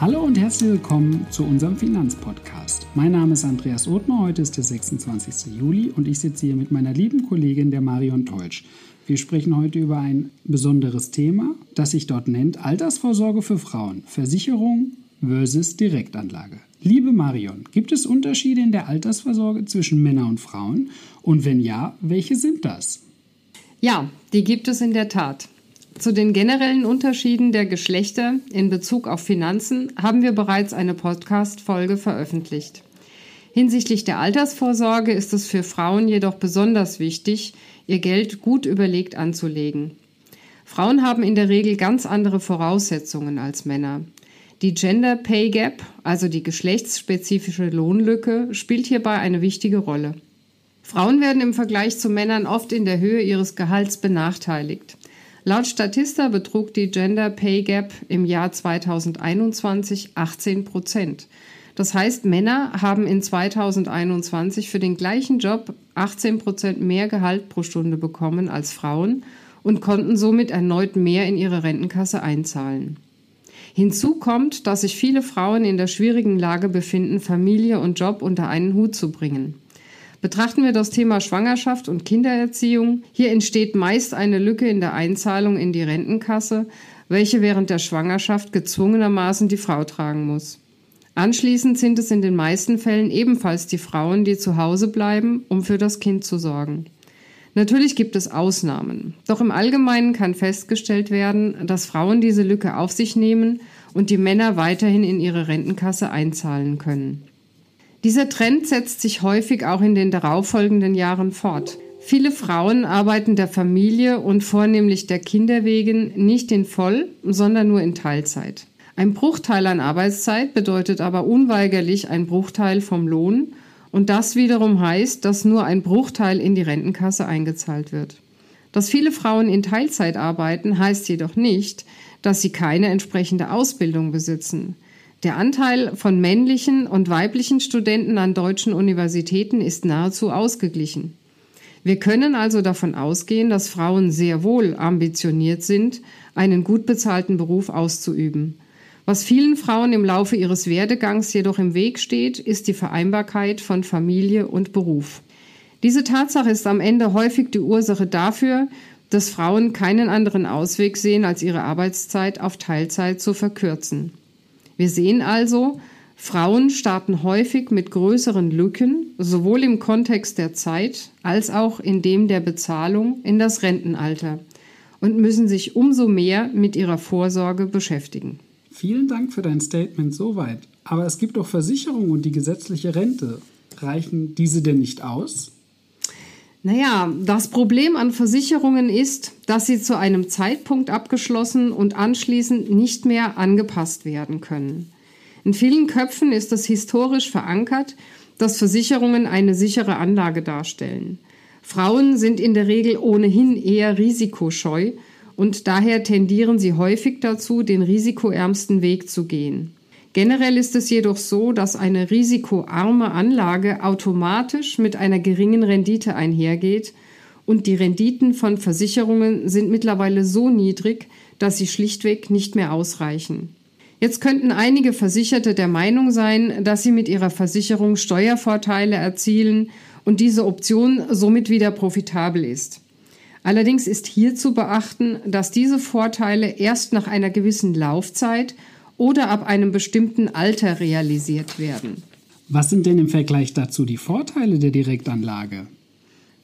Hallo und herzlich willkommen zu unserem Finanzpodcast. Mein Name ist Andreas Othmer, heute ist der 26. Juli und ich sitze hier mit meiner lieben Kollegin der Marion Teutsch. Wir sprechen heute über ein besonderes Thema, das sich dort nennt Altersvorsorge für Frauen, Versicherung versus Direktanlage. Liebe Marion, gibt es Unterschiede in der Altersvorsorge zwischen Männern und Frauen? Und wenn ja, welche sind das? Ja, die gibt es in der Tat. Zu den generellen Unterschieden der Geschlechter in Bezug auf Finanzen haben wir bereits eine Podcast-Folge veröffentlicht. Hinsichtlich der Altersvorsorge ist es für Frauen jedoch besonders wichtig, ihr Geld gut überlegt anzulegen. Frauen haben in der Regel ganz andere Voraussetzungen als Männer. Die Gender Pay Gap, also die geschlechtsspezifische Lohnlücke, spielt hierbei eine wichtige Rolle. Frauen werden im Vergleich zu Männern oft in der Höhe ihres Gehalts benachteiligt. Laut Statista betrug die Gender Pay Gap im Jahr 2021 18 Prozent. Das heißt, Männer haben in 2021 für den gleichen Job 18 Prozent mehr Gehalt pro Stunde bekommen als Frauen und konnten somit erneut mehr in ihre Rentenkasse einzahlen. Hinzu kommt, dass sich viele Frauen in der schwierigen Lage befinden, Familie und Job unter einen Hut zu bringen. Betrachten wir das Thema Schwangerschaft und Kindererziehung. Hier entsteht meist eine Lücke in der Einzahlung in die Rentenkasse, welche während der Schwangerschaft gezwungenermaßen die Frau tragen muss. Anschließend sind es in den meisten Fällen ebenfalls die Frauen, die zu Hause bleiben, um für das Kind zu sorgen. Natürlich gibt es Ausnahmen, doch im Allgemeinen kann festgestellt werden, dass Frauen diese Lücke auf sich nehmen und die Männer weiterhin in ihre Rentenkasse einzahlen können. Dieser Trend setzt sich häufig auch in den darauffolgenden Jahren fort. Viele Frauen arbeiten der Familie und vornehmlich der Kinder wegen nicht in Voll, sondern nur in Teilzeit. Ein Bruchteil an Arbeitszeit bedeutet aber unweigerlich ein Bruchteil vom Lohn und das wiederum heißt, dass nur ein Bruchteil in die Rentenkasse eingezahlt wird. Dass viele Frauen in Teilzeit arbeiten, heißt jedoch nicht, dass sie keine entsprechende Ausbildung besitzen. Der Anteil von männlichen und weiblichen Studenten an deutschen Universitäten ist nahezu ausgeglichen. Wir können also davon ausgehen, dass Frauen sehr wohl ambitioniert sind, einen gut bezahlten Beruf auszuüben. Was vielen Frauen im Laufe ihres Werdegangs jedoch im Weg steht, ist die Vereinbarkeit von Familie und Beruf. Diese Tatsache ist am Ende häufig die Ursache dafür, dass Frauen keinen anderen Ausweg sehen, als ihre Arbeitszeit auf Teilzeit zu verkürzen. Wir sehen also, Frauen starten häufig mit größeren Lücken, sowohl im Kontext der Zeit als auch in dem der Bezahlung in das Rentenalter und müssen sich umso mehr mit ihrer Vorsorge beschäftigen. Vielen Dank für dein Statement soweit. Aber es gibt doch Versicherungen und die gesetzliche Rente. Reichen diese denn nicht aus? Naja, das Problem an Versicherungen ist, dass sie zu einem Zeitpunkt abgeschlossen und anschließend nicht mehr angepasst werden können. In vielen Köpfen ist es historisch verankert, dass Versicherungen eine sichere Anlage darstellen. Frauen sind in der Regel ohnehin eher risikoscheu und daher tendieren sie häufig dazu, den risikoärmsten Weg zu gehen. Generell ist es jedoch so, dass eine risikoarme Anlage automatisch mit einer geringen Rendite einhergeht und die Renditen von Versicherungen sind mittlerweile so niedrig, dass sie schlichtweg nicht mehr ausreichen. Jetzt könnten einige Versicherte der Meinung sein, dass sie mit ihrer Versicherung Steuervorteile erzielen und diese Option somit wieder profitabel ist. Allerdings ist hier zu beachten, dass diese Vorteile erst nach einer gewissen Laufzeit oder ab einem bestimmten Alter realisiert werden. Was sind denn im Vergleich dazu die Vorteile der Direktanlage?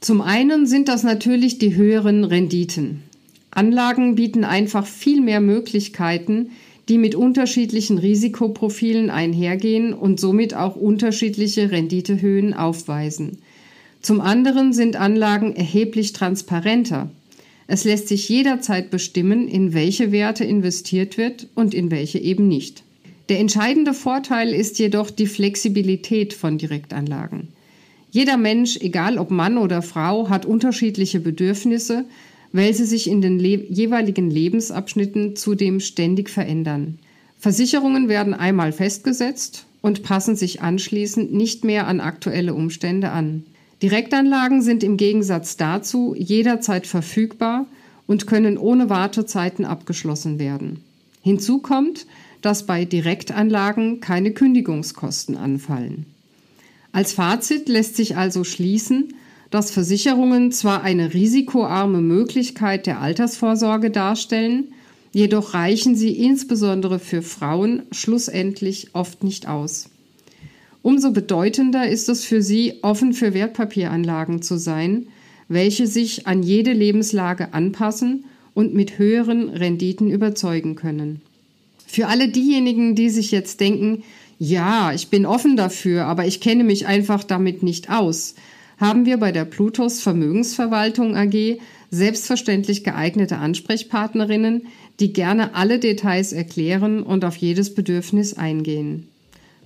Zum einen sind das natürlich die höheren Renditen. Anlagen bieten einfach viel mehr Möglichkeiten, die mit unterschiedlichen Risikoprofilen einhergehen und somit auch unterschiedliche Renditehöhen aufweisen. Zum anderen sind Anlagen erheblich transparenter. Es lässt sich jederzeit bestimmen, in welche Werte investiert wird und in welche eben nicht. Der entscheidende Vorteil ist jedoch die Flexibilität von Direktanlagen. Jeder Mensch, egal ob Mann oder Frau, hat unterschiedliche Bedürfnisse welche sich in den le jeweiligen Lebensabschnitten zudem ständig verändern. Versicherungen werden einmal festgesetzt und passen sich anschließend nicht mehr an aktuelle Umstände an. Direktanlagen sind im Gegensatz dazu jederzeit verfügbar und können ohne Wartezeiten abgeschlossen werden. Hinzu kommt, dass bei Direktanlagen keine Kündigungskosten anfallen. Als Fazit lässt sich also schließen, dass Versicherungen zwar eine risikoarme Möglichkeit der Altersvorsorge darstellen, jedoch reichen sie insbesondere für Frauen schlussendlich oft nicht aus. Umso bedeutender ist es für sie, offen für Wertpapieranlagen zu sein, welche sich an jede Lebenslage anpassen und mit höheren Renditen überzeugen können. Für alle diejenigen, die sich jetzt denken, ja, ich bin offen dafür, aber ich kenne mich einfach damit nicht aus, haben wir bei der Plutos Vermögensverwaltung AG selbstverständlich geeignete Ansprechpartnerinnen, die gerne alle Details erklären und auf jedes Bedürfnis eingehen.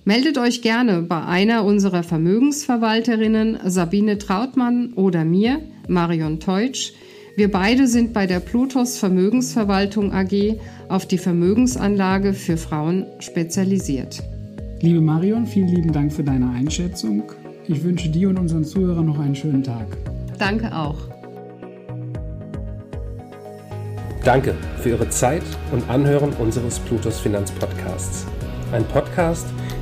Meldet euch gerne bei einer unserer Vermögensverwalterinnen Sabine Trautmann oder mir, Marion Teutsch. Wir beide sind bei der Plutos Vermögensverwaltung AG auf die Vermögensanlage für Frauen spezialisiert. Liebe Marion, vielen lieben Dank für deine Einschätzung. Ich wünsche dir und unseren Zuhörern noch einen schönen Tag. Danke auch. Danke für Ihre Zeit und Anhören unseres Plutos Finanzpodcasts. Ein Podcast,